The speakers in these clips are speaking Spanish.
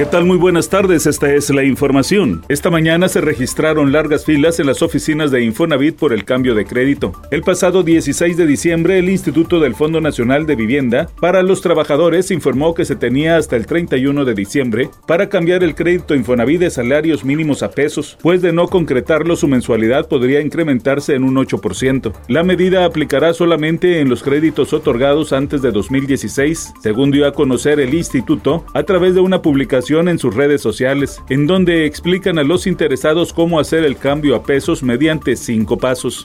¿Qué tal? Muy buenas tardes, esta es la información. Esta mañana se registraron largas filas en las oficinas de Infonavit por el cambio de crédito. El pasado 16 de diciembre, el Instituto del Fondo Nacional de Vivienda para los Trabajadores informó que se tenía hasta el 31 de diciembre para cambiar el crédito Infonavit de salarios mínimos a pesos, pues de no concretarlo su mensualidad podría incrementarse en un 8%. La medida aplicará solamente en los créditos otorgados antes de 2016, según dio a conocer el instituto a través de una publicación en sus redes sociales, en donde explican a los interesados cómo hacer el cambio a pesos mediante cinco pasos.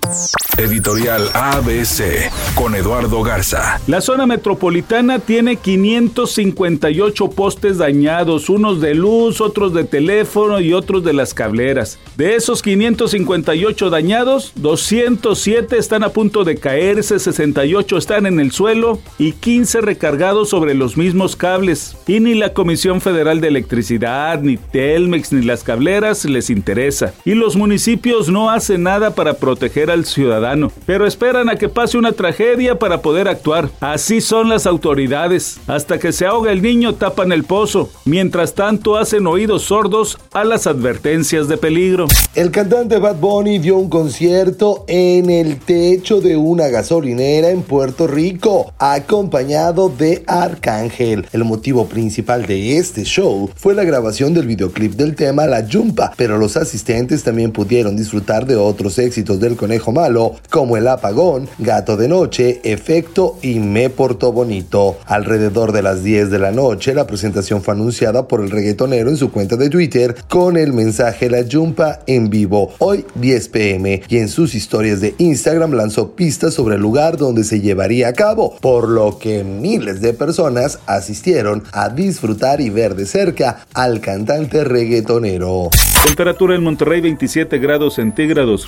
Editorial ABC con Eduardo Garza. La zona metropolitana tiene 558 postes dañados, unos de luz, otros de teléfono y otros de las cableras. De esos 558 dañados, 207 están a punto de caerse, 68 están en el suelo y 15 recargados sobre los mismos cables. Y ni la Comisión Federal de Electricidad, ni Telmex, ni las cableras les interesa. Y los municipios no hacen nada para proteger al ciudadano pero esperan a que pase una tragedia para poder actuar. Así son las autoridades. Hasta que se ahoga el niño tapan el pozo. Mientras tanto hacen oídos sordos a las advertencias de peligro. El cantante Bad Bunny dio un concierto en el techo de una gasolinera en Puerto Rico, acompañado de Arcángel. El motivo principal de este show fue la grabación del videoclip del tema La Jumpa, pero los asistentes también pudieron disfrutar de otros éxitos del conejo malo como El Apagón, Gato de Noche, Efecto y Me Portó Bonito. Alrededor de las 10 de la noche, la presentación fue anunciada por el reggaetonero en su cuenta de Twitter con el mensaje La Jumpa en vivo, hoy 10 pm, y en sus historias de Instagram lanzó pistas sobre el lugar donde se llevaría a cabo, por lo que miles de personas asistieron a disfrutar y ver de cerca al cantante reggaetonero. Temperatura en Monterrey 27 grados centígrados.